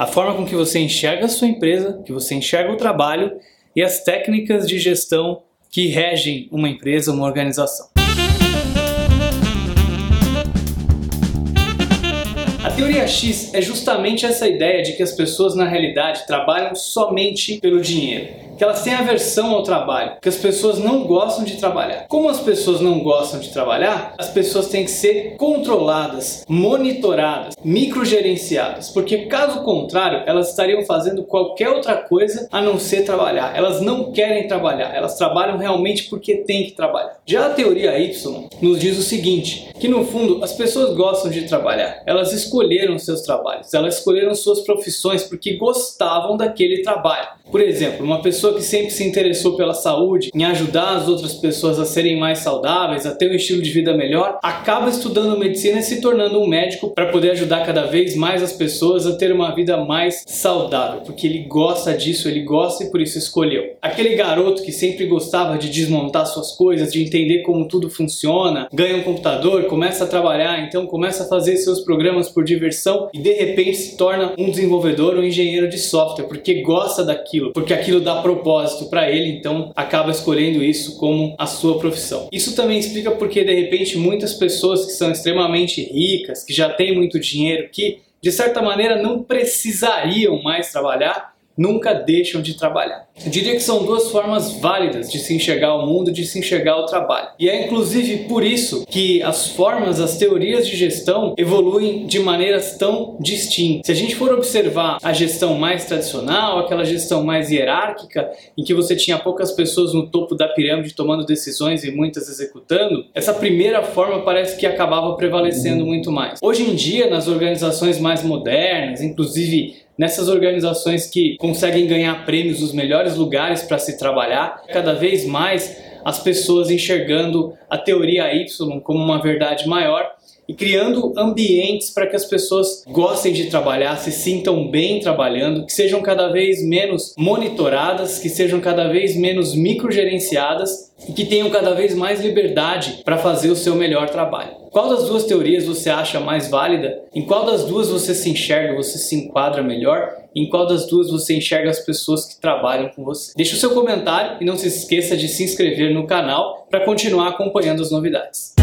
a forma com que você enxerga a sua empresa, que você enxerga o trabalho e as técnicas de gestão que regem uma empresa, uma organização. Teoria X é justamente essa ideia de que as pessoas na realidade trabalham somente pelo dinheiro que elas têm aversão ao trabalho, que as pessoas não gostam de trabalhar. Como as pessoas não gostam de trabalhar, as pessoas têm que ser controladas, monitoradas, microgerenciadas, porque caso contrário, elas estariam fazendo qualquer outra coisa a não ser trabalhar. Elas não querem trabalhar, elas trabalham realmente porque têm que trabalhar. Já a teoria Y nos diz o seguinte, que no fundo as pessoas gostam de trabalhar, elas escolheram seus trabalhos, elas escolheram suas profissões porque gostavam daquele trabalho. Por exemplo, uma pessoa que sempre se interessou pela saúde, em ajudar as outras pessoas a serem mais saudáveis, a ter um estilo de vida melhor, acaba estudando medicina e se tornando um médico para poder ajudar cada vez mais as pessoas a ter uma vida mais saudável, porque ele gosta disso, ele gosta e por isso escolheu. Aquele garoto que sempre gostava de desmontar suas coisas, de entender como tudo funciona, ganha um computador, começa a trabalhar, então começa a fazer seus programas por diversão e de repente se torna um desenvolvedor ou um engenheiro de software, porque gosta daquilo aquilo, porque aquilo dá propósito para ele, então acaba escolhendo isso como a sua profissão. Isso também explica porque de repente muitas pessoas que são extremamente ricas, que já têm muito dinheiro, que de certa maneira não precisariam mais trabalhar, nunca deixam de trabalhar. Eu diria que são duas formas válidas de se enxergar o mundo, de se enxergar o trabalho. E é inclusive por isso que as formas, as teorias de gestão evoluem de maneiras tão distintas. Se a gente for observar a gestão mais tradicional, aquela gestão mais hierárquica, em que você tinha poucas pessoas no topo da pirâmide tomando decisões e muitas executando, essa primeira forma parece que acabava prevalecendo muito mais. Hoje em dia, nas organizações mais modernas, inclusive nessas organizações que conseguem ganhar prêmios nos melhores lugares para se trabalhar, cada vez mais as pessoas enxergando a teoria Y como uma verdade maior e criando ambientes para que as pessoas gostem de trabalhar, se sintam bem trabalhando, que sejam cada vez menos monitoradas, que sejam cada vez menos microgerenciadas e que tenham cada vez mais liberdade para fazer o seu melhor trabalho. Qual das duas teorias você acha mais válida? Em qual das duas você se enxerga, você se enquadra melhor? Em qual das duas você enxerga as pessoas que trabalham com você? Deixe o seu comentário e não se esqueça de se inscrever no canal para continuar acompanhando as novidades.